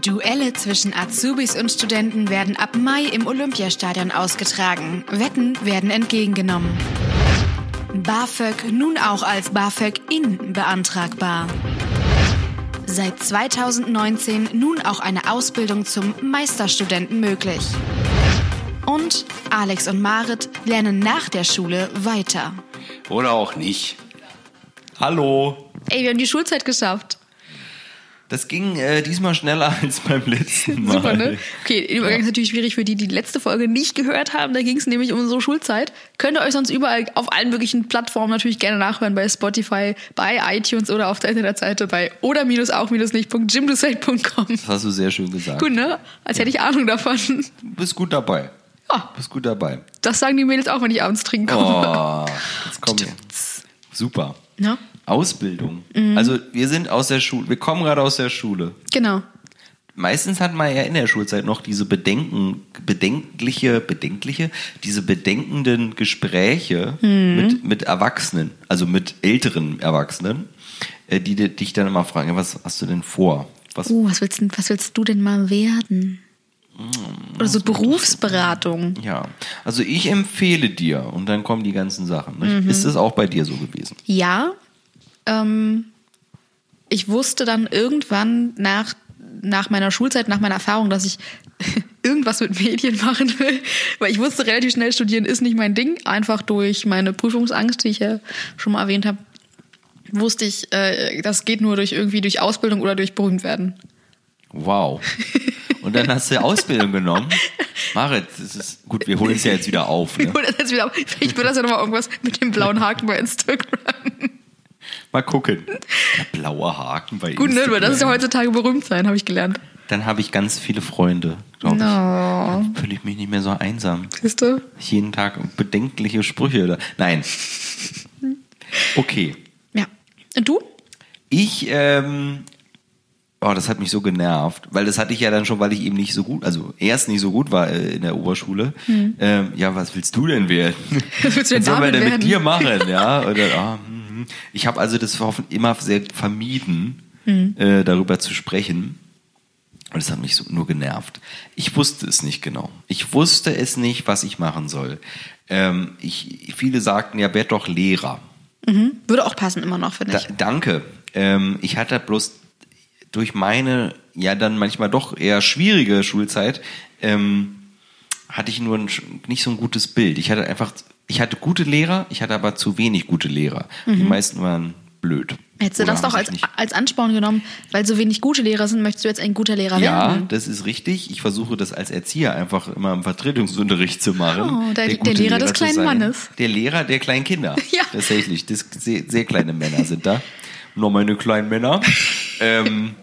Duelle zwischen Azubis und Studenten werden ab Mai im Olympiastadion ausgetragen. Wetten werden entgegengenommen. BAföG nun auch als BAföG in beantragbar. Seit 2019 nun auch eine Ausbildung zum Meisterstudenten möglich. Und Alex und Marit lernen nach der Schule weiter. Oder auch nicht. Hallo. Ey, wir haben die Schulzeit geschafft. Das ging äh, diesmal schneller als beim letzten Mal. Super, ne? Okay, im Übergang ist natürlich schwierig für die, die die letzte Folge nicht gehört haben. Da ging es nämlich um unsere Schulzeit. Könnt ihr euch sonst überall auf allen möglichen Plattformen natürlich gerne nachhören, bei Spotify, bei iTunes oder auf der Internetseite bei oder-auch-nicht.jimdosate.com. Das hast du sehr schön gesagt. Gut, ne? Als hätte ich Ahnung davon. Du bist gut dabei. Ja, Bist gut dabei. das sagen die Mädels auch, wenn ich abends trinken komme. Oh, jetzt komm her. Super. Ja, Ausbildung. Mhm. Also wir sind aus der Schule, wir kommen gerade aus der Schule. genau. Meistens hat man ja in der Schulzeit noch diese Bedenken, bedenkliche, bedenkliche, diese bedenkenden Gespräche Mhm. mit, mit Erwachsenen, also mit älteren Erwachsenen, äh, die di- dich dann immer fragen, was hast du denn vor? Was, Oh, was willst, was willst du denn mal werden? Oder so Berufsberatung. Ja, also ich empfehle dir und dann kommen die ganzen Sachen. Mhm. Ist das auch bei dir so gewesen? Ja, ähm, ich wusste dann irgendwann nach, nach meiner Schulzeit, nach meiner Erfahrung, dass ich irgendwas mit Medien machen will, weil ich wusste relativ schnell, studieren ist nicht mein Ding, einfach durch meine Prüfungsangst, die ich ja schon mal erwähnt habe, wusste ich, äh, das geht nur durch irgendwie durch Ausbildung oder durch berühmt werden. Wow. Und dann hast du Ausbildung genommen. Marit, das ist gut, wir holen es ja jetzt wieder auf. Ne? Gut, das ist wieder, vielleicht wird das ja nochmal irgendwas mit dem blauen Haken bei Instagram. Mal gucken. Der blaue Haken bei Gut, ne, Instagram. weil das ist ja heutzutage berühmt sein, habe ich gelernt. Dann habe ich ganz viele Freunde, glaube ich. No. Dann fühle ich mich nicht mehr so einsam. Siehst du? Ich jeden Tag bedenkliche Sprüche. Da. Nein. Okay. Ja. Und du? Ich, ähm, oh, das hat mich so genervt, weil das hatte ich ja dann schon, weil ich eben nicht so gut, also erst nicht so gut war äh, in der Oberschule. Ähm, ja, was willst du denn werden? Hm. Was willst du denn was wir damit denn mit werden? dir machen? Ja, oder, hm, hm. Ich habe also das hoffen- immer sehr vermieden, Hm. äh, darüber zu sprechen. Und das hat mich so nur genervt. Ich wusste es nicht genau. Ich wusste es nicht, was ich machen soll. Ähm, ich, viele sagten ja, werd doch Lehrer. Würde auch passen immer noch, finde Da, ich. danke. Ähm, ich hatte bloß durch meine, ja dann manchmal doch eher schwierige Schulzeit, ähm, hatte ich nur ein, nicht so ein gutes Bild. Ich hatte einfach, ich hatte gute Lehrer, ich hatte aber zu wenig gute Lehrer. Die meisten waren blöd. Mhm. Hättest du Oder das doch als, als Ansporn genommen, weil so wenig gute Lehrer sind, möchtest du jetzt ein guter Lehrer Ja, werden? das ist richtig. Ich versuche das als Erzieher einfach immer im Vertretungsunterricht zu machen. Oh, der- der gute Lehrer des zu kleinen. Mannes. Der Lehrer der kleinen Kinder. Ja. Tatsächlich. Das, sehr, sehr kleine Männer sind da. Nur meine kleinen Männer. ähm,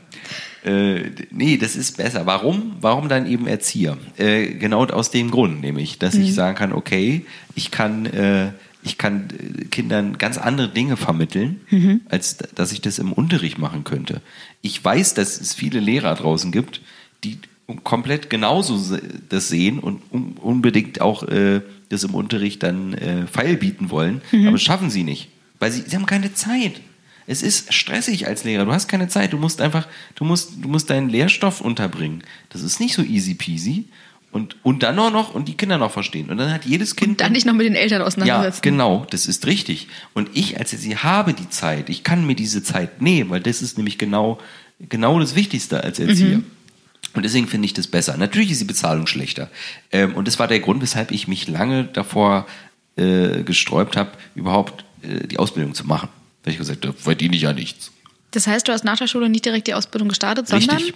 äh, nee, das ist besser. Warum? Warum dann eben Erzieher? Äh, genau aus dem Grund, nämlich, dass Mhm. ich sagen kann, okay, ich kann, äh, ich kann äh, Kindern ganz andere Dinge vermitteln, Mhm. als dass ich das im Unterricht machen könnte. Ich weiß, dass es viele Lehrer draußen gibt, die komplett genauso das sehen und un unbedingt auch äh, das im Unterricht dann äh, feil bieten wollen, aber das schaffen sie nicht, weil sie, sie haben keine Zeit. Es ist stressig als Lehrer. Du hast keine Zeit. Du musst einfach, du musst, du musst deinen Lehrstoff unterbringen. Das ist nicht so easy peasy. Und, und dann auch noch, und die Kinder noch verstehen. Und dann hat jedes Kind. Dann nicht noch mit den Eltern ja, auseinandersetzen. genau, das ist richtig. Und ich als sie habe die Zeit. Ich kann mir diese Zeit nehmen, weil das ist nämlich genau, genau das Wichtigste als Erzieher. Und deswegen finde ich das besser. Natürlich ist die Bezahlung schlechter. Ähm, und das war der Grund, weshalb ich mich lange davor äh, gesträubt habe, überhaupt äh, die Ausbildung zu machen. Ich gesagt habe, da verdiene ich ja nichts. Das heißt, du hast nach der Schule nicht direkt die Ausbildung gestartet, sondern Richtig.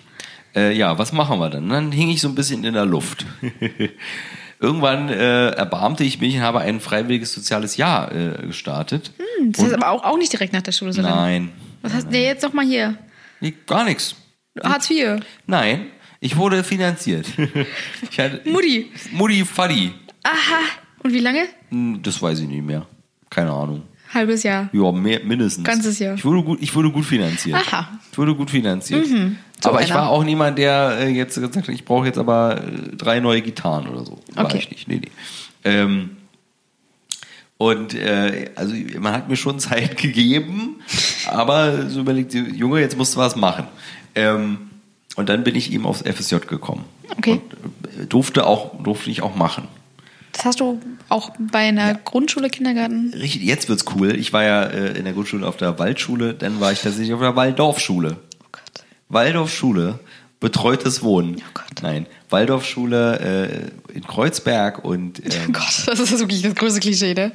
Äh, ja, was machen wir dann? Dann hing ich so ein bisschen in der Luft. Irgendwann äh, erbarmte ich mich und habe ein freiwilliges soziales Jahr äh, gestartet. das heißt aber auch, auch nicht direkt nach der Schule, sondern Nein, was hast du denn jetzt noch mal hier? nee, gar nichts. Hartz IV. Nein, ich wurde finanziert. ich hatte, Mutti. Mutti Faddi. Aha. Und wie lange? Hm, Das weiß ich nicht mehr. Keine Ahnung. Halbes Jahr. Ja, mehr, mindestens. Ganzes Jahr. Ich wurde gut, ich wurde gut finanziert. Aha. Ich wurde gut finanziert. So aber ich einer. war auch niemand, der äh, jetzt gesagt hat, ich brauche jetzt aber äh, drei neue Gitarren oder so. War Okay. ich nicht. Nee, nee. Ähm, und äh, also man hat mir schon Zeit gegeben, aber so überlegt, Junge, jetzt musst du was machen. Ähm, Und dann bin ich eben aufs FSJ gekommen. Okay. Und äh, durfte, auch, durfte ich auch machen. Das hast du auch bei einer Grundschule, Kindergarten? Richtig, jetzt wird's cool. Ich war ja äh, in der Grundschule auf der Waldschule, dann war ich tatsächlich auf der Waldorfschule. Oh Gott. Waldorfschule, betreutes Wohnen. Oh Gott. Nein, Waldorfschule äh, in Kreuzberg und Oh ähm, Gott, das ist wirklich das größte Klischee, ne?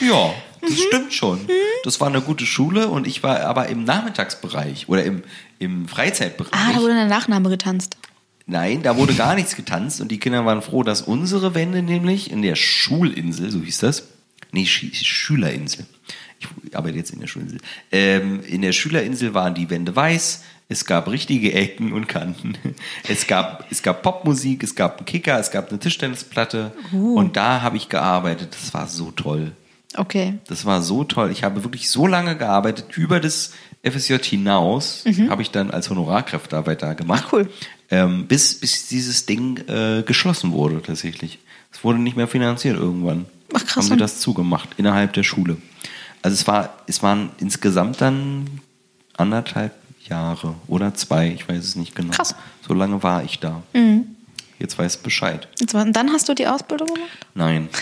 ja, das Mhm. stimmt schon. Das war eine gute Schule und ich war aber im Nachmittagsbereich oder im, im Freizeitbereich. Ah, da wurde der Nachname getanzt. Nein, da wurde gar nichts getanzt und die Kinder waren froh, dass unsere Wände nämlich in der Schulinsel, so hieß das, nee, Sch Schülerinsel, ich arbeite jetzt in der Schulinsel, ähm, in der Schülerinsel waren die Wände weiß, es gab richtige Ecken und Kanten, es gab, es gab Popmusik, es gab einen Kicker, es gab eine Tischtennisplatte und da habe ich gearbeitet, das war so toll. Okay. Das war so toll. Ich habe wirklich so lange gearbeitet, über das FSJ hinaus habe ich dann als Honorarkräftearbeit da gemacht. Ach, cool. Ähm, bis, bis dieses Ding äh, geschlossen wurde tatsächlich. Es wurde nicht mehr finanziert irgendwann. Ach, krass. Haben sie das zugemacht innerhalb der Schule. Also es war, es waren insgesamt dann anderthalb Jahre oder zwei, ich weiß es nicht genau. Krass. Mhm. So lange war ich da. Jetzt weiß ich Bescheid. Jetzt Und dann hast du die Ausbildung gemacht? Nein.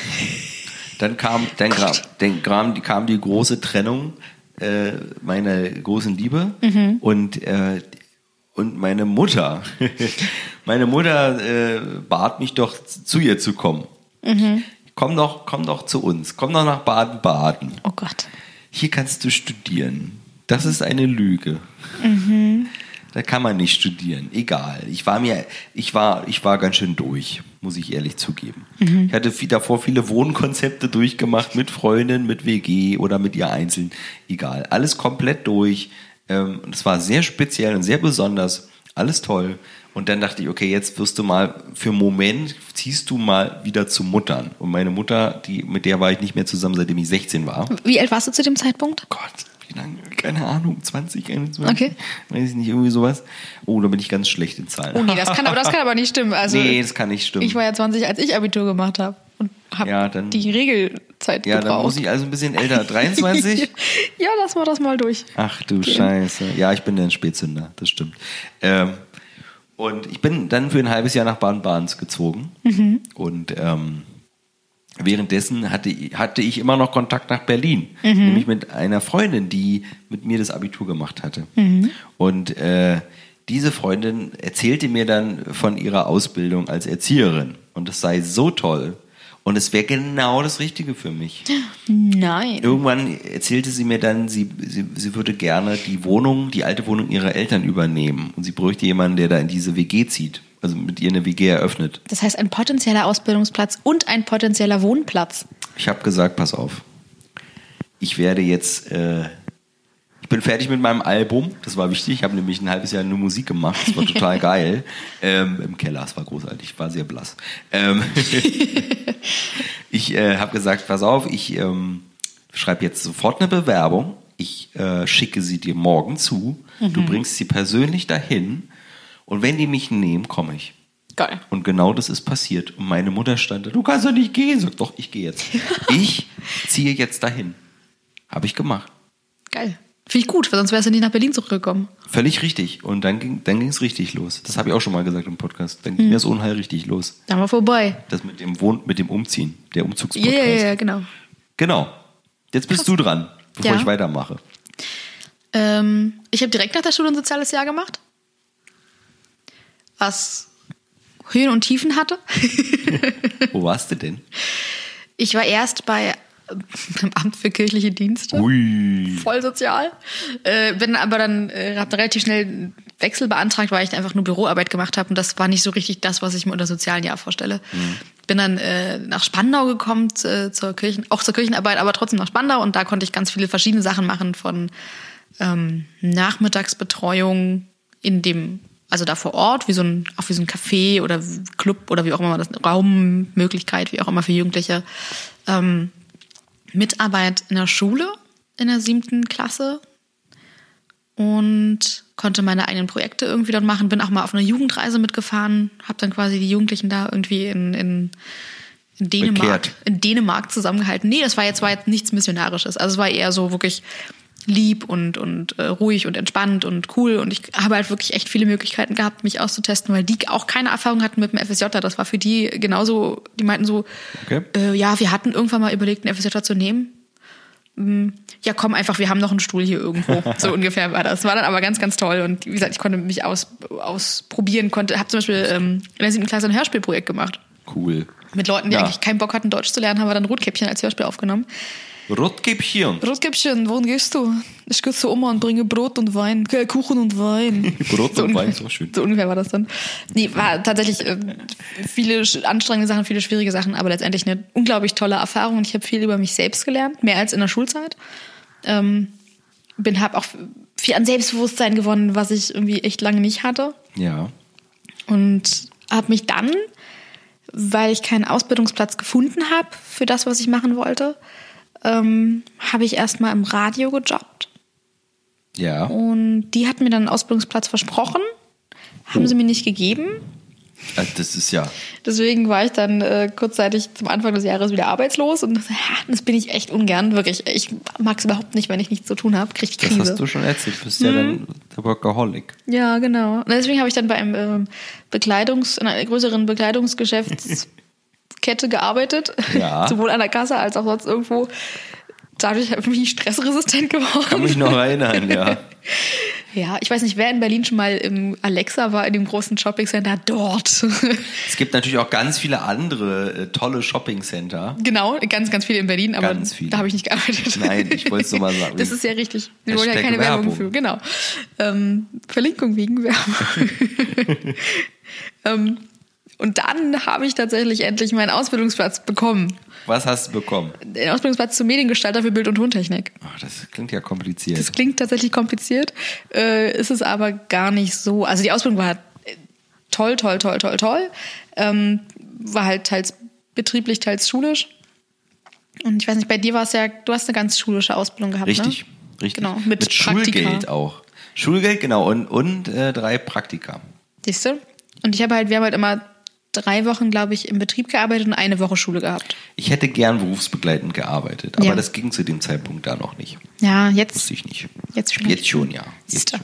Dann kam, dann kam, dann kam, die, kam die große Trennung äh, meiner großen Liebe und, äh, und meine Mutter. meine Mutter äh, bat mich doch, zu ihr zu kommen. Komm doch, komm doch zu uns. Komm doch nach Baden-Baden. Oh Gott. Hier kannst du studieren. Das ist eine Lüge. Da kann man nicht studieren. Egal. Ich war mir, ich war, ich war ganz schön durch, muss ich ehrlich zugeben. Ich hatte viel, davor viele Wohnkonzepte durchgemacht mit Freundinnen, mit WG oder mit ihr einzeln. Egal. Alles komplett durch. Ähm, Und es war sehr speziell und sehr besonders. Alles toll. Und dann dachte ich, okay, jetzt wirst du mal, für einen Moment ziehst du mal wieder zu Muttern. Und meine Mutter, die, mit der war ich nicht mehr zusammen, seitdem ich 16 war. Wie alt warst du zu dem Zeitpunkt? Gott, wie lange? Keine Ahnung, 20, 21? Okay. Weiß ich nicht, irgendwie sowas. Oh, da bin ich ganz schlecht in Zahlen. Oh nee, das kann aber, das kann aber nicht stimmen. Also, nee, das kann nicht stimmen. ich war ja 20, als ich Abitur gemacht habe. Und habe Ja, dann- die Regelzeit ja, dann gebraucht. muss ich also ein bisschen älter. 23? ja, lass mal das mal durch. Ach du Scheiße. Ja, ich bin der Spätzünder, das stimmt. Ähm, und ich bin dann für ein halbes Jahr nach Baden-Baden gezogen. Und ähm, währenddessen hatte, hatte ich immer noch Kontakt nach Berlin. Nämlich mit einer Freundin, die mit mir das Abitur gemacht hatte. Und äh, diese Freundin erzählte mir dann von ihrer Ausbildung als Erzieherin. Und es sei so toll. Und es wäre genau das Richtige für mich. Nein. Irgendwann erzählte sie mir dann, sie, sie, sie würde gerne die Wohnung, die alte Wohnung ihrer Eltern übernehmen. Und sie bräuchte jemanden, der da in diese WG zieht. Also mit ihr eine WG eröffnet. Das heißt, ein potenzieller Ausbildungsplatz und ein potenzieller Wohnplatz. Ich habe gesagt, pass auf. Ich werde jetzt, äh, ich bin fertig mit meinem Album. Das war wichtig. Ich habe nämlich ein halbes Jahr nur Musik gemacht. Das war total geil. Ähm, Im Keller, es war großartig. Ich war sehr blass. Ähm, ich äh, habe gesagt, pass auf, ich ähm, schreibe jetzt sofort eine Bewerbung. Ich äh, schicke sie dir morgen zu. Du bringst sie persönlich dahin. Und wenn die mich nehmen, komme ich. Geil. Und genau das ist passiert. Und meine Mutter stand da, du kannst doch nicht gehen. Sag, doch, ich gehe jetzt. Ich ziehe jetzt dahin. Habe ich gemacht. Geil. Finde ich gut, weil sonst wärst du nicht nach Berlin zurückgekommen. Völlig richtig. Und dann ging dann es richtig los. Das habe ich auch schon mal gesagt im Podcast. Dann Hm. ging das Unheil richtig los. Dann war vorbei. Das mit dem Wohn mit dem Umziehen, der Umzugspodcast. ja, ja, ja, genau. Genau. Jetzt bist du dran, bevor Ja. ich weitermache. Ähm, ich habe direkt nach der Schule ein soziales Jahr gemacht. Was Höhen und Tiefen hatte. Wo warst du denn? Ich war erst bei dem Amt für kirchliche Dienste. Ui. Voll sozial. Äh, bin aber dann äh, hab relativ schnell einen Wechsel beantragt, weil ich einfach nur Büroarbeit gemacht habe und das war nicht so richtig das, was ich mir unter sozialen Jahr vorstelle. Bin dann äh, nach Spandau gekommen äh, zur Kirchen, auch zur Kirchenarbeit, aber trotzdem nach Spandau und da konnte ich ganz viele verschiedene Sachen machen von ähm, Nachmittagsbetreuung in dem, also da vor Ort, wie so ein, auch wie so ein Café oder Club oder wie auch immer das, Raummöglichkeit, wie auch immer für Jugendliche. Ähm, Mitarbeit in der Schule in der siebten Klasse und konnte meine eigenen Projekte irgendwie dort machen. Bin auch mal auf einer Jugendreise mitgefahren, habe dann quasi die Jugendlichen da irgendwie in, in, in Dänemark, Bekehrt. in Dänemark zusammengehalten. Nee, das war jetzt, war jetzt nichts Missionarisches. Also es war eher so wirklich lieb und, und äh, ruhig und entspannt und cool. Und ich habe halt wirklich echt viele Möglichkeiten gehabt, mich auszutesten, weil die auch keine Erfahrung hatten mit dem FSJ. Das war für die genauso, die meinten so, Okay. äh, ja, wir hatten irgendwann mal überlegt, einen FSJ zu nehmen. Mm, Ja, komm einfach, wir haben noch einen Stuhl hier irgendwo. So ungefähr war das. War dann aber ganz, ganz toll. Und wie gesagt, ich konnte mich aus, ausprobieren, konnte, habe zum Beispiel ähm, in der siebten Klasse ein Hörspielprojekt gemacht. Cool. Mit Leuten, die Ja. eigentlich keinen Bock hatten, Deutsch zu lernen, haben wir dann Rotkäppchen als Hörspiel aufgenommen. Rotkäppchen. Rotkäppchen, wohin gehst du? Ich gehe zu Oma und bringe Brot und Wein, äh, Kuchen und Wein. Brot und ungefähr- Wein ist auch schön. So ungefähr war das dann. Nee, war tatsächlich äh, viele anstrengende Sachen, viele schwierige Sachen, aber letztendlich eine unglaublich tolle Erfahrung und ich habe viel über mich selbst gelernt, mehr als in der Schulzeit. Ähm, bin, habe auch viel an Selbstbewusstsein gewonnen, was ich irgendwie echt lange nicht hatte Ja. und habe mich dann, weil ich keinen Ausbildungsplatz gefunden habe für das, was ich machen wollte, ähm, habe ich erstmal im Radio gejobbt. Ja. Und die hatten mir dann einen Ausbildungsplatz versprochen, haben sie mir nicht gegeben. Also das ist ja. Deswegen war ich dann äh, kurzzeitig zum Anfang des Jahres wieder arbeitslos und das, ja, das bin ich echt ungern, wirklich. Ich mag es überhaupt nicht, wenn ich nichts zu tun habe, kriege ich Das Krise. hast du schon erzählt. Du bist ja Mhm. dann der Workaholic. Ja, genau. Und deswegen habe ich dann bei einem ähm, Bekleidungs-, in einer größeren Bekleidungsgeschäftskette gearbeitet. Ja. Sowohl an der Kasse als auch sonst irgendwo. Dadurch bin ich stressresistent geworden. Kann mich noch erinnern, ja. Ja, ich weiß nicht, wer in Berlin schon mal im Alexa war, in dem großen Shoppingcenter dort. Es gibt natürlich auch ganz viele andere äh, tolle Shopping-Center. genau, ganz, ganz viele in Berlin, aber Ganz viele. da habe ich nicht gearbeitet. Nein, ich wollte es nur mal sagen. Das ist ja richtig. Wir wollen ja keine Werbung Werbung. für. Genau. Ähm, Verlinkung wegen Werbung. ähm, und dann habe ich tatsächlich endlich meinen Ausbildungsplatz bekommen. Was hast du bekommen? Den Ausbildungsplatz zum Mediengestalter für Bild- und Tontechnik. Ach, das klingt ja kompliziert. Das klingt tatsächlich kompliziert, äh, ist es aber gar nicht so. Also die Ausbildung war äh, toll, toll, toll, toll, toll. Ähm, war halt teils betrieblich, teils schulisch. Und ich weiß nicht, bei dir war es ja, du hast eine ganz schulische Ausbildung gehabt, Richtig, ne? richtig. Genau, mit, mit Praktika. Schulgeld auch. Schulgeld, genau. Und, und äh, drei Praktika. Siehst du? Und ich habe halt, wir haben halt immer drei Wochen, glaube ich, im Betrieb gearbeitet und eine Woche Schule gehabt. Ich hätte gern berufsbegleitend gearbeitet, aber Ja. das ging zu dem Zeitpunkt da noch nicht. Ja, jetzt, Wusste ich nicht. jetzt schon. Jetzt schon, ja. Siehst du.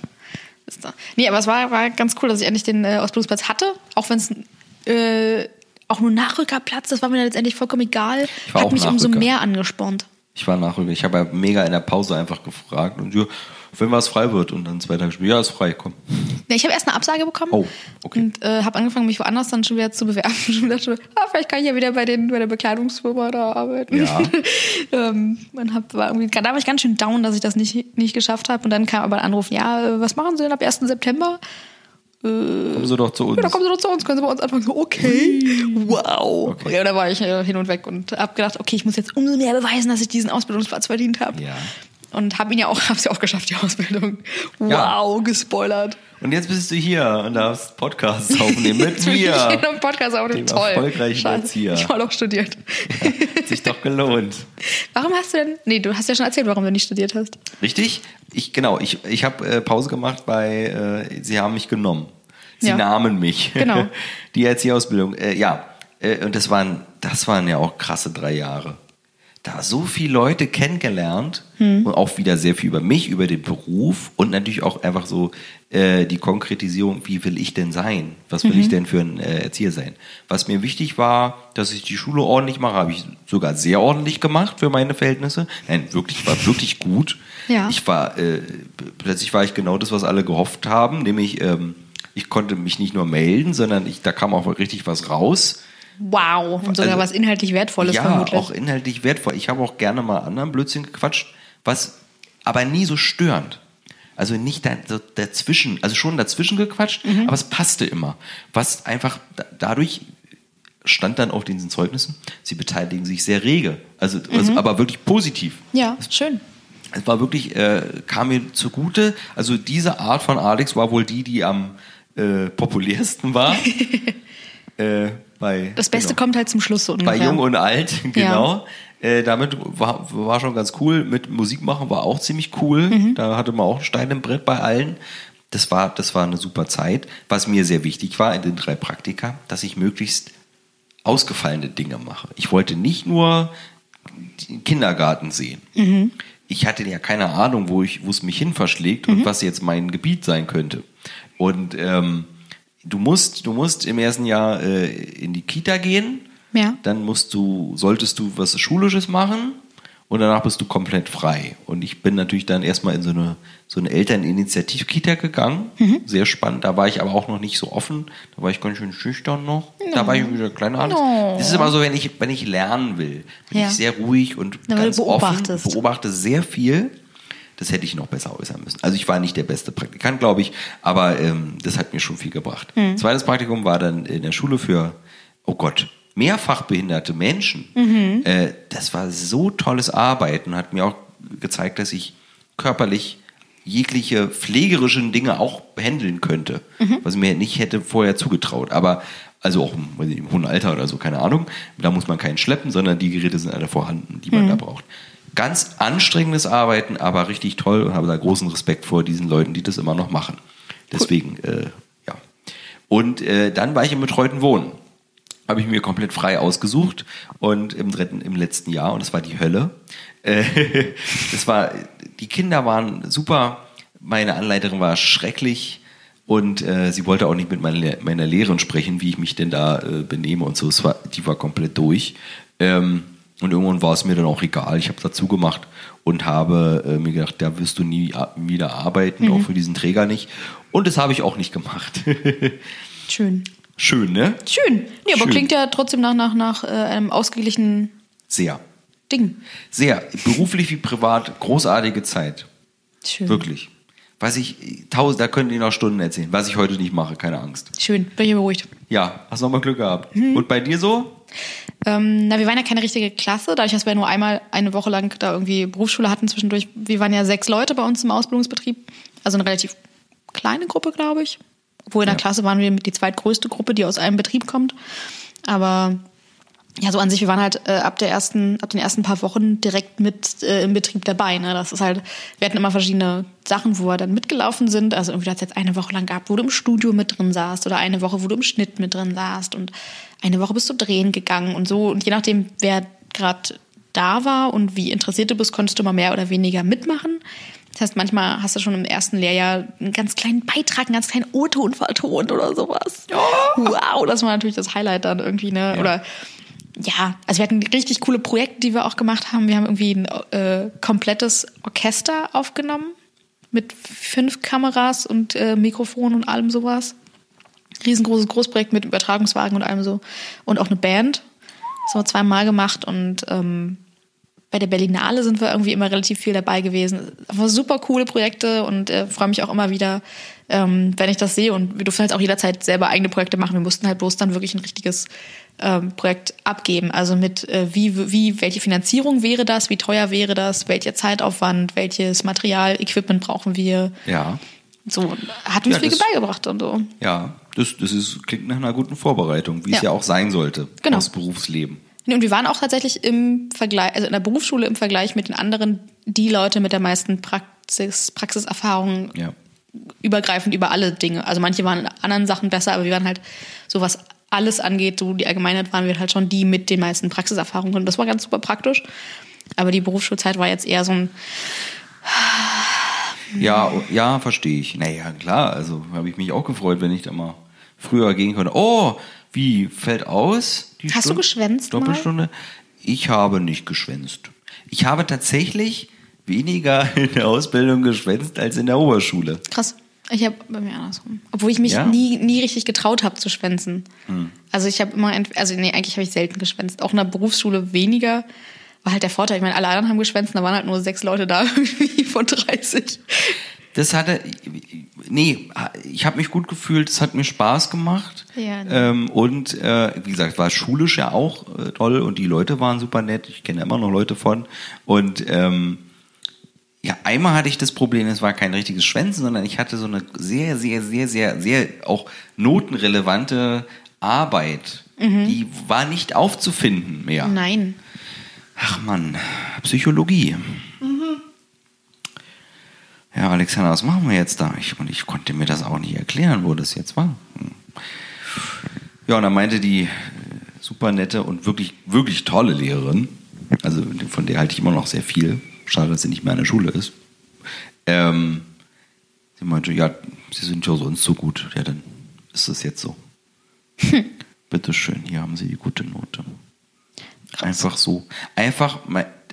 Siehst du. Nee, aber es war, war ganz cool, dass ich endlich den äh, Ausbildungsplatz hatte, auch wenn es äh, auch nur Nachrückerplatz, das war mir dann letztendlich vollkommen egal. Ich war Hat auch mich umso Nachrücker. mehr angespornt. Ich war nachrüber. Ich habe ja mega in der Pause einfach gefragt und ja, wenn was frei wird und dann zwei Tage später, ja, ist frei, komm. Nee, ich habe erst eine Absage bekommen Oh, okay. und äh, habe angefangen, mich woanders dann schon wieder zu bewerben. schon dachte, ah, vielleicht kann ich ja wieder bei, den, bei der Bekleidungsfirma da arbeiten. Ja. ähm, man hab, war irgendwie, da war ich ganz schön down, dass ich das nicht, nicht geschafft habe. Und dann kam aber ein Anruf, ja, äh, was machen Sie denn ab 1. September? Kommen Sie doch zu uns. Ja, dann kommen Sie doch zu uns, können Sie bei uns anfangen. So, okay, wow. Okay. Ja, da war ich äh, hin und weg und habe gedacht, okay, ich muss jetzt umso mehr beweisen, dass ich diesen Ausbildungsplatz verdient habe. Ja. Und habe ihn ja auch, habe es ja auch geschafft, die Ausbildung. Wow, Ja. gespoilert. Und jetzt bist du hier und darfst Podcasts aufnehmen mit Ich mir. einen Podcast auf Dem toll. erfolgreichen Erzieher. Ich habe auch studiert. Hat sich doch gelohnt. Warum hast du denn? Nee, du hast ja schon erzählt, warum du nicht studiert hast. Richtig? Ich, genau, ich, ich habe äh, Pause gemacht bei äh, Sie haben mich genommen. Sie Ja. nahmen mich. Genau. Die Erzieherausbildung. Äh, ja, äh, und das waren, das waren ja auch krasse drei Jahre. Da so viele Leute kennengelernt Hm. und auch wieder sehr viel über mich, über den Beruf und natürlich auch einfach so äh, die Konkretisierung, wie will ich denn sein? Was will ich Mhm. denn für ein äh, Erzieher sein? Was mir wichtig war, dass ich die Schule ordentlich mache, habe ich sogar sehr ordentlich gemacht für meine Verhältnisse. Nein, wirklich, war wirklich gut. Ja. Ich war, äh, plötzlich war ich genau das, was alle gehofft haben, nämlich ähm, ich konnte mich nicht nur melden, sondern ich, da kam auch richtig was raus. Wow. Und sogar Also- was inhaltlich Wertvolles ja, vermutlich. auch inhaltlich wertvoll. Ich habe auch gerne mal anderen Blödsinn gequatscht, was aber nie so störend. Also nicht dazwischen, also schon dazwischen gequatscht, Mhm. aber es passte immer. Was einfach da, dadurch stand dann auf diesen Zeugnissen, sie beteiligen sich sehr rege. Also, Mhm. also aber wirklich positiv. ja, schön. Es war wirklich, äh, kam mir zugute. Also diese Art von Alex war wohl die, die am äh, populärsten war. äh, bei, Das Beste genau, kommt halt zum Schluss so Bei ungefähr. Jung und Alt, genau. Äh, damit war, war schon ganz cool. Mit Musik machen war auch ziemlich cool. Mhm. Da hatte man auch einen Stein im Brett bei allen. Das war, das war eine super Zeit. Was mir sehr wichtig war in den drei Praktika, dass ich möglichst ausgefallene Dinge mache. Ich wollte nicht nur den Kindergarten sehen. Mhm. ich hatte ja keine Ahnung, wo ich, wo es mich hin verschlägt und was jetzt mein Gebiet sein könnte. Und ähm, du musst, du musst im ersten Jahr äh, in die Kita gehen. Ja. Dann musst du, solltest du was Schulisches machen und danach bist du komplett frei. Und ich bin natürlich dann erstmal in so eine, so eine Elterninitiativ-Kita gegangen. Sehr spannend. Da war ich aber auch noch nicht so offen. Da war ich ganz schön schüchtern noch. Da war ich wieder kleiner Alex. No. Das ist immer so, wenn ich, wenn ich lernen will, bin Ja. ich sehr ruhig und du ganz offen, beobachte sehr viel. Das hätte ich noch besser äußern müssen. Also ich war nicht der beste Praktikant, glaube ich, aber ähm, das hat mir schon viel gebracht. Mhm. Zweites Praktikum war dann in der Schule für, oh Gott, mehrfach behinderte Menschen. Mhm. Äh, das war so tolles Arbeiten, hat mir auch gezeigt, dass ich körperlich jegliche pflegerischen Dinge auch handeln könnte, Mhm. was ich mir nicht hätte vorher zugetraut. Aber also auch im, im hohen Alter oder so, keine Ahnung. Da muss man keinen schleppen, sondern die Geräte sind alle vorhanden, die Mhm. man da braucht. Ganz anstrengendes Arbeiten, aber richtig toll und habe da großen Respekt vor diesen Leuten, die das immer noch machen. Deswegen, äh, ja. Und äh, dann war ich im betreuten Wohnen. Habe ich mir komplett frei ausgesucht und im dritten, im letzten Jahr, und das war die Hölle. Äh, das war, die Kinder waren super, meine Anleiterin war schrecklich und äh, sie wollte auch nicht mit meiner, meiner Lehrerin sprechen, wie ich mich denn da äh, benehme und so. Es war, die war komplett durch. Ähm, und irgendwann war es mir dann auch egal. Ich habe dazu gemacht und habe äh, mir gedacht, da wirst du nie wieder arbeiten, auch für diesen Träger nicht. Und das habe ich auch nicht gemacht. Schön. Schön, ne? Schön. Nee, aber Schön. klingt ja trotzdem nach, nach, nach äh, einem ausgeglichenen Sehr. Ding. Sehr. Beruflich wie privat, großartige Zeit. Schön. Wirklich. Was ich, tausend, da können die noch Stunden erzählen. Was ich heute nicht mache, keine Angst. Schön. Bin ich beruhigt. Ja, hast nochmal Glück gehabt. Hm. Und bei dir so? Ähm, na, wir waren ja keine richtige Klasse, dadurch, dass wir nur einmal eine Woche lang da irgendwie Berufsschule hatten zwischendurch. Wir waren ja sechs Leute bei uns im Ausbildungsbetrieb. Also eine relativ kleine Gruppe, glaube ich. Obwohl in der Ja. Klasse waren wir mit die zweitgrößte Gruppe, die aus einem Betrieb kommt. Aber ja, so an sich, wir waren halt äh, ab der ersten, ab den ersten paar Wochen direkt mit äh, im Betrieb dabei. Ne? Das ist halt, wir hatten immer verschiedene Sachen, wo wir dann mitgelaufen sind. Also irgendwie hat es jetzt eine Woche lang gehabt, wo du im Studio mit drin saßt oder eine Woche, wo du im Schnitt mit drin saßt und eine Woche bist du drehen gegangen und so. Und je nachdem, wer gerade da war und wie interessiert du bist, konntest du mal mehr oder weniger mitmachen. Das heißt, manchmal hast du schon im ersten Lehrjahr einen ganz kleinen Beitrag, einen ganz kleinen O-Ton vertont oder sowas. Wow, das war natürlich das Highlight dann irgendwie, ne? Oder ja, also wir hatten richtig coole Projekte, die wir auch gemacht haben. Wir haben irgendwie ein äh, komplettes Orchester aufgenommen mit fünf Kameras und äh, Mikrofon und allem sowas. Riesengroßes Großprojekt mit Übertragungswagen und allem so. Und auch eine Band. Das haben wir zweimal gemacht und ähm, bei der Berlinale sind wir irgendwie immer relativ viel dabei gewesen. Aber super coole Projekte und äh, freue mich auch immer wieder, ähm, wenn ich das sehe. Und wir durften halt auch jederzeit selber eigene Projekte machen. Wir mussten halt bloß dann wirklich ein richtiges ähm, Projekt abgeben. Also mit äh, wie, wie, welche Finanzierung wäre das, wie teuer wäre das, welcher Zeitaufwand, welches Material, Equipment brauchen wir. Ja. So, hat uns Ja, viel das- beigebracht und so. Ja, das, das ist, klingt nach einer guten Vorbereitung, wie es Ja. ja auch sein sollte Genau. aus Berufsleben. Und wir waren auch tatsächlich im Vergleich, also in der Berufsschule im Vergleich mit den anderen, die Leute mit der meisten Praxis, Praxiserfahrung Ja. übergreifend über alle Dinge. Also manche waren in anderen Sachen besser, aber wir waren halt, so was alles angeht, so die Allgemeinheit waren wir halt schon die mit den meisten Praxiserfahrungen. Und das war ganz super praktisch. Aber die Berufsschulzeit war jetzt eher so ein, Ja, ja, verstehe ich. Naja, klar, also habe ich mich auch gefreut, wenn ich da mal früher gehen konnte. Oh, wie, fällt aus? Hast du geschwänzt mal? Doppelstunde? Ich habe nicht geschwänzt. Ich habe tatsächlich weniger in der Ausbildung geschwänzt als in der Oberschule. krass. Ich habe bei mir andersrum. Obwohl ich mich Ja? Hm. nie, nie richtig getraut habe zu schwänzen. Also ich habe immer, also nee, eigentlich habe ich selten geschwänzt. Auch in der Berufsschule weniger. War halt der Vorteil. Ich meine, alle anderen haben geschwänzt, da waren halt nur sechs Leute da irgendwie von 30. Das hatte, nee, ich habe mich gut gefühlt, es hat mir Spaß gemacht. Ja, ne. ähm, und äh, wie gesagt, war schulisch ja auch äh, toll und die Leute waren super nett. Ich kenne immer noch Leute von. Und ähm, ja, einmal hatte ich das Problem, es war kein richtiges Schwänzen, sondern ich hatte so eine sehr, sehr, sehr, sehr, sehr auch notenrelevante Arbeit. Die war nicht aufzufinden mehr. Nein. Ach man, Psychologie. Ja, Alexander, was machen wir jetzt da? Ich, und ich konnte mir das auch nicht erklären, wo das jetzt war. Hm. Ja, und dann meinte die äh, super nette und wirklich, wirklich tolle Lehrerin, also von der halte ich immer noch sehr viel, schade, dass sie nicht mehr an der Schule ist. Ähm, sie meinte, ja, sie sind ja sonst so gut. Ja, dann ist das jetzt so. Hm. Bitteschön, hier haben Sie die gute Note. Einfach so. Einfach,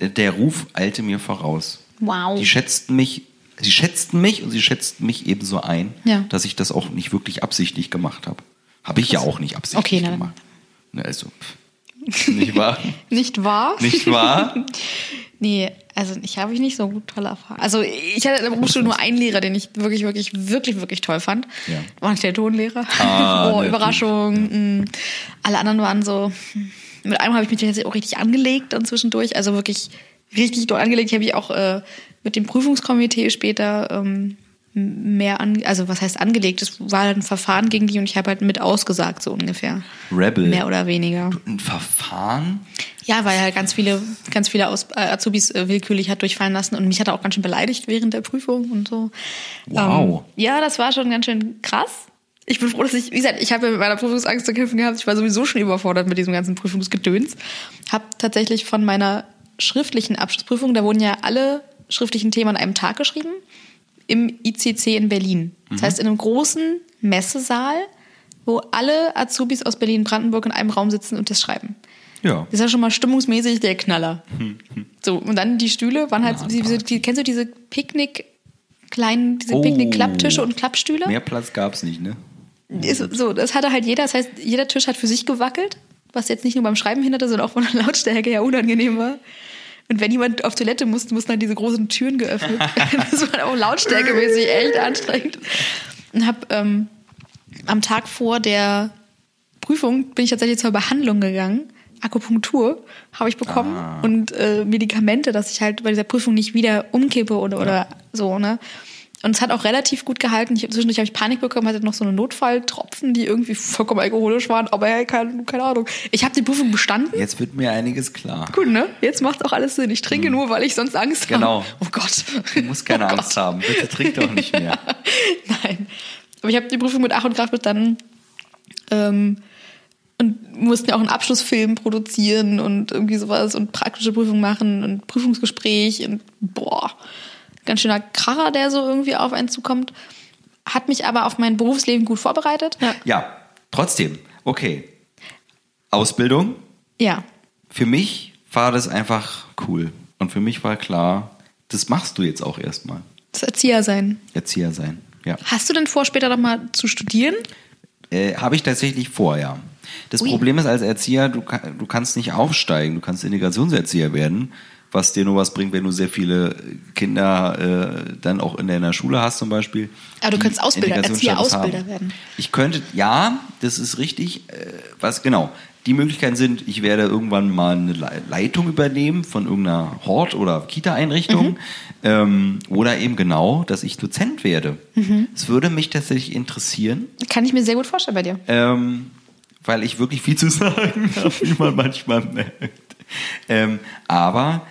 der- Ruf eilte mir voraus. Wow. Die schätzten mich, sie schätzten mich und sie schätzten mich ebenso ein, Ja. dass ich das auch nicht wirklich absichtlich gemacht habe. Habe ich ja auch nicht absichtlich Okay, na gemacht. Ne, also, pff, nicht wahr? Nicht wahr? Nicht wahr? Nee, also ich habe ich nicht so gut tolle Erfahrungen. Also ich hatte in der Berufsschule nur einen Lehrer, den ich wirklich, wirklich, wirklich, wirklich toll fand. Ja. War nicht der Tonlehrer. Ah, oh. Überraschung. mm. Alle anderen waren so. Mit einem habe ich mich jetzt auch richtig angelegt dann zwischendurch. Also wirklich richtig doll angelegt. Ich habe mich auch äh, mit dem Prüfungskomitee später ähm, mehr an, also was heißt angelegt? Es war halt ein Verfahren gegen die und ich habe halt mit ausgesagt, so ungefähr. Rebel. Mehr oder weniger. Ein Verfahren? Ja, weil er halt ganz viele, ganz viele Aus, äh, Azubis äh, willkürlich hat durchfallen lassen und mich hat er auch ganz schön beleidigt während der Prüfung und so. Wow. Ähm, ja, das war schon ganz schön krass. Ich bin froh, dass ich, wie gesagt, ich habe ja mit meiner Prüfungsangst zu kämpfen gehabt. Ich war sowieso schon überfordert mit diesem ganzen Prüfungsgedöns. Hab tatsächlich von meiner schriftlichen Abschlussprüfung, da wurden ja alle schriftlichen Themen an einem Tag geschrieben, im ICC in Berlin. Das heißt, in einem großen Messesaal, wo alle Azubis aus Berlin-Brandenburg in einem Raum sitzen und das schreiben. Ja. Das ist ja schon mal stimmungsmäßig der Knaller. So, und dann die Stühle waren halt, wie, so- die, kennst du diese Picknick, kleinen, diese Oh. Picknick-Klapptische und Klappstühle? Mehr Platz gab es nicht, ne? Ist, so, das hatte halt jeder. Das heißt, jeder Tisch hat für sich gewackelt, was jetzt nicht nur beim Schreiben hinderte, sondern auch von der Lautstärke her unangenehm war. Und wenn jemand auf Toilette musste, mussten halt diese großen Türen geöffnet. das war auch lautstärkemäßig echt anstrengend. Und hab ähm, am Tag vor der Prüfung bin ich tatsächlich zur Behandlung gegangen. Akupunktur habe ich bekommen Ah. und äh, Medikamente, dass ich halt bei dieser Prüfung nicht wieder umkippe oder, oder so, ne? Und es hat auch relativ gut gehalten. Ich, zwischendurch habe ich Panik bekommen, hatte noch so eine Notfalltropfen, die irgendwie vollkommen alkoholisch waren, aber hey, keine, keine Ahnung. Ich habe die Prüfung bestanden. Jetzt wird mir einiges klar. Gut, ne? Jetzt macht auch alles Sinn. Ich trinke nur, weil ich sonst Angst Genau. habe. Oh Gott. Du musst keine oh Angst Gott. haben. Bitte trink doch nicht mehr. Nein. Aber ich habe die Prüfung mit Ach und Krach bestanden. Ähm, und mussten ja auch einen Abschlussfilm produzieren und irgendwie sowas und praktische Prüfung machen und Prüfungsgespräch und boah, ganz schöner Kracher, der so irgendwie auf einen zukommt. Hat mich aber auf mein Berufsleben gut vorbereitet. Ja. Ja, trotzdem. Okay. Ausbildung. Ja. Für mich war das einfach cool. Und für mich war klar, das machst du jetzt auch erstmal. Das Erzieher sein. Erzieher sein. Ja. Hast du denn vor, später noch mal zu studieren? Äh, Habe ich tatsächlich vor, ja. Das Ui. Problem ist als Erzieher, du, du kannst nicht aufsteigen, du kannst Integrationserzieher werden, was dir nur was bringt, wenn du sehr viele Kinder äh, dann auch in deiner Schule hast zum Beispiel. Aber du die könntest Ausbilder, Integrationsstatus Erzieher-Ausbilder haben. werden. Ich könnte, ja, das ist richtig. Äh, was genau? Die Möglichkeiten sind, ich werde irgendwann mal eine Le- Leitung übernehmen von irgendeiner Hort- oder Kita-Einrichtung. Mhm. Ähm, oder eben genau, dass ich Dozent werde. Mhm. Es würde mich tatsächlich interessieren. Kann ich mir sehr gut vorstellen bei dir. Ähm, weil ich wirklich viel zu sagen habe, wie man manchmal merkt. Ähm, aber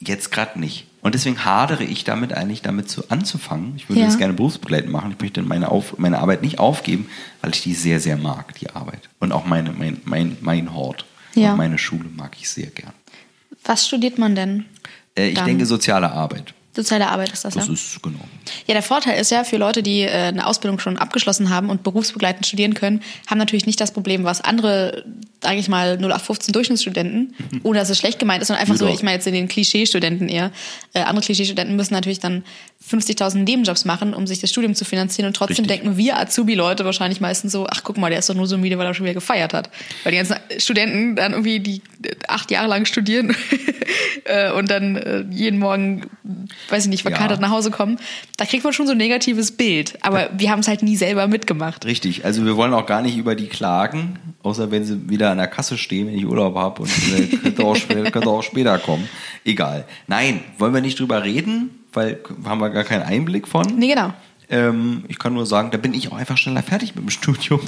jetzt gerade nicht. Und deswegen hadere ich damit eigentlich, damit zu anzufangen. Ich würde Ja. das gerne berufsbegleitend machen. Ich möchte meine, Auf, meine Arbeit nicht aufgeben, weil ich die sehr, sehr mag, die Arbeit. Und auch meine, mein, mein, mein Hort Ja. und meine Schule mag ich sehr gern. Was studiert man denn? Äh, ich Dann- denke, soziale Arbeit. Soziale Arbeit ist das, Das ja? ist, genau. Ja, der Vorteil ist ja für Leute, die äh, eine Ausbildung schon abgeschlossen haben und berufsbegleitend studieren können, haben natürlich nicht das Problem, was andere, sage ich mal, 0815 Durchschnittsstudenten, ohne dass es schlecht gemeint ist, sondern einfach so, Genau. ich meine jetzt in den Klischeestudenten eher. Äh, andere Klischeestudenten müssen natürlich dann 50.000 Nebenjobs machen, um sich das Studium zu finanzieren und trotzdem Richtig. denken wir Azubi-Leute wahrscheinlich meistens so, ach guck mal, der ist doch nur so müde, weil er schon wieder gefeiert hat. Weil die ganzen Studenten dann irgendwie, die acht Jahre lang studieren äh, und dann äh, jeden Morgen, weiß ich nicht, verkatert Ja. nach Hause kommen, da kriegt man schon so ein negatives Bild. Aber wir haben es halt nie selber mitgemacht. Richtig, also wir wollen auch gar nicht über die klagen, außer wenn sie wieder an der Kasse stehen, wenn ich Urlaub habe und äh, könnte, auch könnte auch später kommen. Egal. Nein, wollen wir nicht drüber reden, weil haben wir gar keinen Einblick von. Nee, genau. Ähm, ich kann nur sagen, da bin ich auch einfach schneller fertig mit dem Studium.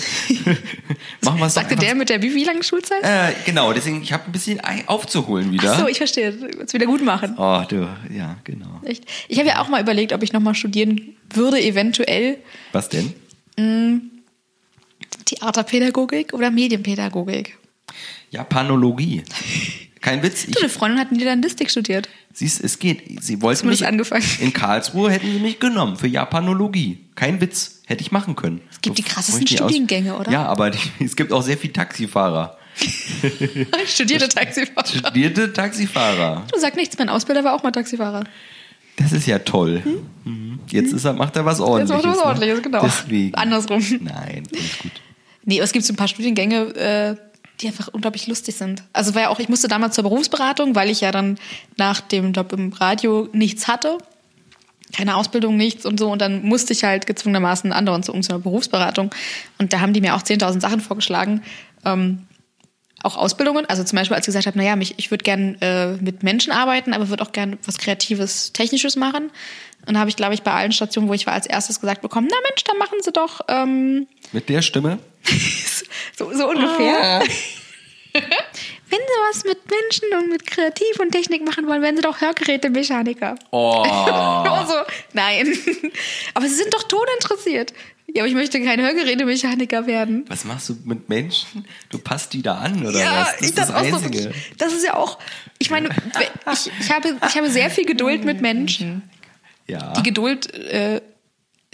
Machen wir es Sagte der mit der wie, wie langen Schulzeit? Äh, genau, deswegen, ich habe ein bisschen aufzuholen wieder. Ach so, ich verstehe. Jetzt wieder gut machen. Oh, du, ja, genau. Echt. Ich habe ja auch mal überlegt, ob ich nochmal studieren würde, eventuell Was denn? Theaterpädagogik oder Medienpädagogik. Japanologie. Kein Witz. Du, Ich, eine Freundin hat Niederlandistik studiert. siehst, es geht. Sie wollten mich, angefangen. in Karlsruhe hätten sie mich genommen für Japanologie. Kein Witz. Hätte ich machen können. Es gibt die krassesten Studiengänge, oder? Ja, aber die, es gibt auch sehr viele Taxifahrer. Studierte Taxifahrer. Studierte Taxifahrer. Du sag nichts, mein Ausbilder war auch mal Taxifahrer. Das ist ja toll. Mhm. Jetzt ist er, macht er was Jetzt ordentliches. macht er was ne? ordentliches, genau. Deswegen. Andersrum. Nein, alles gut. Nee, aber es gibt so ein paar Studiengänge, äh, die einfach unglaublich lustig sind. Also war ja auch, ich musste damals zur Berufsberatung, weil ich ja dann nach dem Job im Radio nichts hatte. Keine Ausbildung, nichts und so. Und dann musste ich halt gezwungenermaßen anderen zu irgendeiner Berufsberatung. Und da haben die mir auch 10.000 Sachen vorgeschlagen. Ähm, auch Ausbildungen. Also zum Beispiel, als ich gesagt habe, naja, mich, ich würde gern äh, mit Menschen arbeiten, aber würde auch gern was Kreatives, Technisches machen. Und da habe ich, glaube ich, bei allen Stationen, wo ich war, als erstes gesagt bekommen, na Mensch, dann machen Sie doch ähm, Mit der Stimme? so, so ungefähr. Wenn Sie was mit Menschen und mit Kreativ und Technik machen wollen, werden Sie doch Hörgerätemechaniker. Oh. Also, nein. Aber Sie sind doch toninteressiert. Ja, aber ich möchte kein Hörgerätemechaniker werden. Was machst du mit Menschen? Du passt die da an, oder Ja, was? Das ich ist das so, Einzige. wirklich, das ist ja auch, ich meine, ich, ich, habe, ich habe sehr viel Geduld mit Menschen. ja. Die Geduld äh,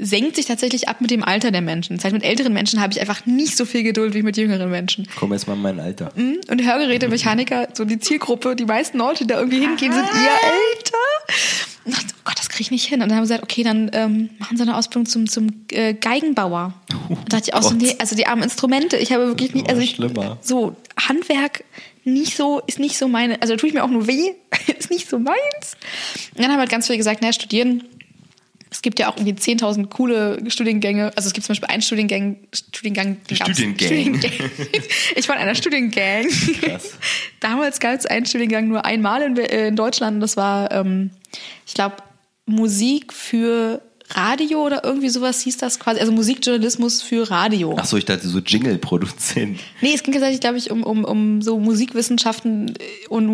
senkt sich tatsächlich ab mit dem Alter der Menschen. Das heißt, mit älteren Menschen habe ich einfach nicht so viel Geduld wie mit jüngeren Menschen. Komm jetzt mal in mein Alter. Und Hörgerätemechaniker, so die Zielgruppe, die meisten Leute, die da irgendwie hingehen, sind ihr älter. Und dachte, oh Gott, das kriege ich nicht hin. Und dann haben sie gesagt, okay, dann ähm, machen sie eine Ausbildung zum, zum äh, Geigenbauer. Und da dachte ich auch so, Oh Gott. nee, also die armen Instrumente, ich habe wirklich nicht, also ich, schlimmer. so Handwerk nicht so, ist nicht so meine, also tue ich mir auch nur weh, ist nicht so meins. Und dann haben halt ganz viele gesagt, naja, studieren, es gibt ja auch irgendwie 10.000 coole Studiengänge. Also es gibt zum Beispiel einen Studiengang, Studiengang, den Studiengang. Studiengang. Ich war in einer Studiengang. Krass. Damals gab es einen Studiengang nur einmal in, äh, in Deutschland. Das war, ähm, ich glaube, Musik für Radio oder irgendwie sowas hieß das quasi. Also Musikjournalismus für Radio. Ach so, ich dachte so Jingle-Produzent. Nee, es ging tatsächlich, glaube ich, um, um, um so Musikwissenschaften und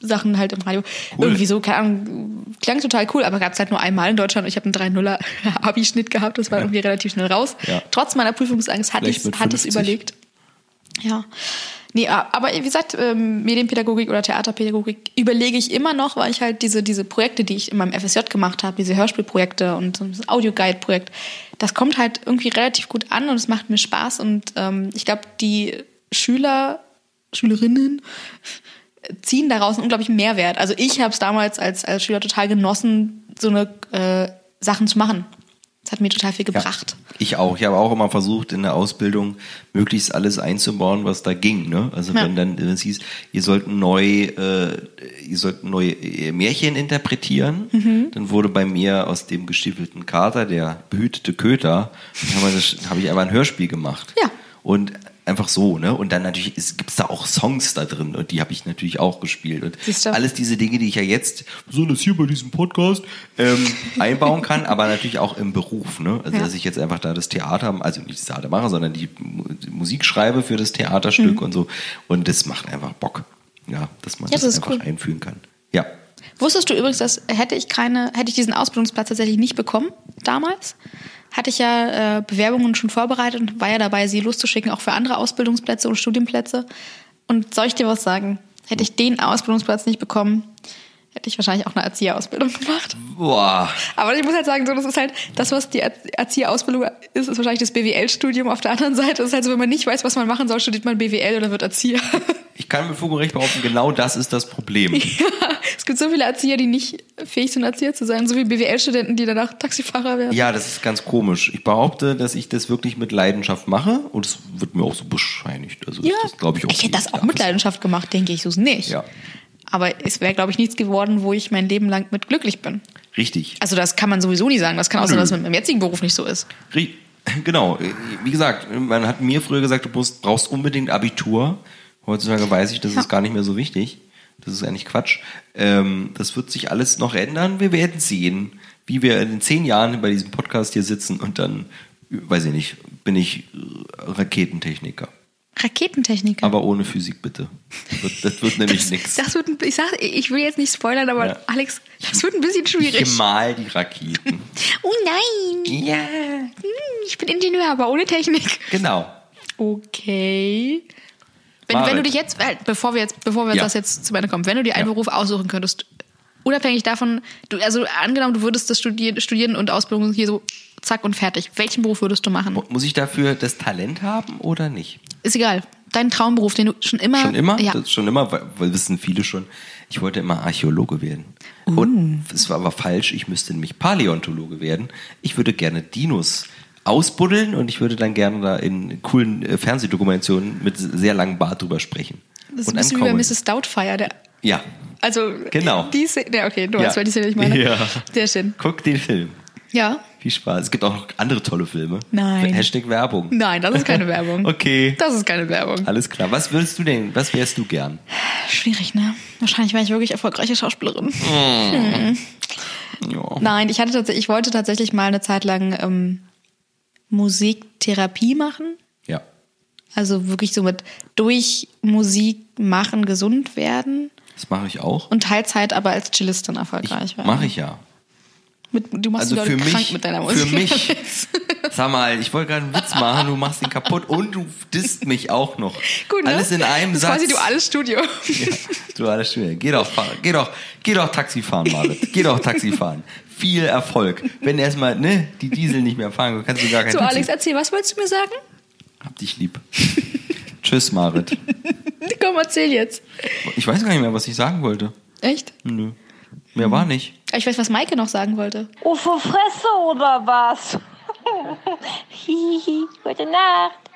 Musiksachen halt im Radio. Cool. Irgendwie so, keine Ahnung, klang total cool, aber gab es halt nur einmal in Deutschland und ich habe einen 3-0er Abi-Schnitt gehabt, das war irgendwie relativ schnell raus. Ja. Trotz meiner Prüfungsangst hatte ich 50. überlegt. Ja. Nee, aber wie gesagt, ähm, Medienpädagogik oder Theaterpädagogik überlege ich immer noch, weil ich halt diese, diese Projekte, die ich in meinem FSJ gemacht habe, diese Hörspielprojekte und so das Audioguide-Projekt, das kommt halt irgendwie relativ gut an und es macht mir Spaß und ähm, ich glaube, die Schüler, Schülerinnen ziehen daraus einen unglaublichen Mehrwert. Also ich habe es damals als, als Schüler total genossen, so eine äh, Sachen zu machen. Das hat mir total viel gebracht. Ich auch. Ich habe auch immer versucht, in der Ausbildung möglichst alles einzubauen, was da ging. Ne? Also Ja. wenn dann es hieß, ihr sollt neu, äh, ihr sollt neue äh, Märchen interpretieren, Mhm. dann wurde bei mir aus dem gestiefelten Kater der behütete Köter, dann habe hab ich einfach ein Hörspiel gemacht. Ja. Und einfach so, ne? Und dann natürlich gibt es da auch Songs da drin und die habe ich natürlich auch gespielt. Und alles diese Dinge, die ich ja jetzt, besonders hier bei diesem Podcast, ähm, einbauen kann, aber natürlich auch im Beruf, ne? Also Ja. dass ich jetzt einfach da das Theater, also nicht das Theater mache, sondern die, Mu- die Musik schreibe für das Theaterstück und so. Und das macht einfach Bock. Ja, dass man Ja, das, das einfach cool. einführen kann. Ja. Wusstest du übrigens, dass hätte ich keine, hätte ich diesen Ausbildungsplatz tatsächlich nicht bekommen damals, hatte ich ja äh, Bewerbungen schon vorbereitet und war ja dabei, sie loszuschicken, auch für andere Ausbildungsplätze und Studienplätze. Und soll ich dir was sagen? Hätte ich den Ausbildungsplatz nicht bekommen, hätte ich wahrscheinlich auch eine Erzieherausbildung gemacht. Boah. Aber ich muss halt sagen, so, das ist halt das, was die Erz- Erzieherausbildung ist, ist wahrscheinlich das BWL-Studium. Auf der anderen Seite ist halt so, wenn man nicht weiß, was man machen soll, studiert man BWL oder wird Erzieher. Ich kann mit Fug und Recht behaupten, genau das ist das Problem. es gibt so viele Erzieher, die nicht fähig sind, Erzieher zu sein. So wie BWL-Studenten, die danach Taxifahrer werden. Ja, das ist ganz komisch. Ich behaupte, dass ich das wirklich mit Leidenschaft mache und es wird mir auch so bescheinigt. Also Ja, das glaube ich auch. ich hätte das auch mit Leidenschaft gemacht, denke ich, so nicht. Ja. Aber es wäre, glaube ich, nichts geworden, wo ich mein Leben lang mit glücklich bin. Richtig. Also das kann man sowieso nie sagen. Das kann auch sein, dass es mit meinem jetzigen Beruf nicht so ist. Genau. Wie gesagt, man hat mir früher gesagt, du brauchst unbedingt Abitur. Heutzutage weiß ich, das Ja. ist gar nicht mehr so wichtig. Das ist eigentlich Quatsch. Ähm, das wird sich alles noch ändern. Wir werden sehen, wie wir in zehn Jahren bei diesem Podcast hier sitzen und dann, weiß ich nicht, bin ich Raketentechniker. Raketentechniker. Aber ohne Physik bitte. Das wird, das wird nämlich nichts. Das wird, ein- ich sag, ich will jetzt nicht spoilern, aber Ja. Alex, das wird ein bisschen schwierig. Ich mal die Raketen. Oh nein, ja. Hm, ich bin Ingenieur, aber ohne Technik. Genau. Okay. Wenn, wenn du dich jetzt, äh, bevor wir jetzt, bevor wir Ja. das jetzt zu Ende kommen, wenn du dir einen Ja. Beruf aussuchen könntest, unabhängig davon, du, also angenommen, du würdest das studieren, studieren und Ausbildung hier so zack und fertig. Welchen Beruf würdest du machen? Muss ich dafür das Talent haben oder nicht? Ist egal. Dein Traumberuf, den du schon immer. Schon immer? Ja. Schon immer, weil, weil wissen viele schon. Ich wollte immer Archäologe werden. Uh. Und es war aber falsch. Ich müsste nämlich Paläontologe werden. Ich würde gerne Dinos ausbuddeln und ich würde dann gerne da in coolen äh, Fernsehdokumentationen mit sehr langem Bart drüber sprechen. Das ist und ein bisschen wie bei. Mrs. Doubtfire. Der, Ja, also, Genau. Die Szene, okay, du Ja. weißt, welche Szene ich meine. Ja. Sehr schön. guck den Film. Ja. Viel Spaß. Es gibt auch noch andere tolle Filme. Nein. Hashtag Werbung. Nein, das ist keine Werbung. Okay. Das ist keine Werbung. Alles klar. Was würdest du denn, was wärst du gern? Schwierig, ne? Wahrscheinlich wäre ich wirklich erfolgreiche Schauspielerin. Ja. Nein, ich hatte tatsächlich, ich wollte tatsächlich mal eine Zeit lang ähm, Musiktherapie machen. Ja. Also wirklich so mit durch Musik machen gesund werden Das mache ich auch. und Teilzeit aber als Cellistin erfolgreich werden. Mache ich ja. Mit, du machst Also die Leute für krank mich, mit deiner Musik. für mich. Sag mal, ich wollte gerade einen Witz machen, du machst ihn kaputt und du disst mich auch noch. Gut, ne? Alles in einem das Satz. quasi duales Studio. Ja, duales Studio. Geh doch, fahr- geh doch, geh doch Taxi fahren, Marit. Geh doch Taxi fahren. Viel Erfolg. Wenn erstmal, ne, die Diesel nicht mehr fahren, kannst du gar kein So. Alex, erzähl, was wolltest du mir sagen? Hab dich lieb. Tschüss, Marit. Komm, erzähl jetzt. Ich weiß gar nicht mehr, was ich sagen wollte. Echt? Nö. Mehr war nicht. Ich weiß, was Maike noch sagen wollte. Ufo Fresse oder was? Hihi, gute Nacht.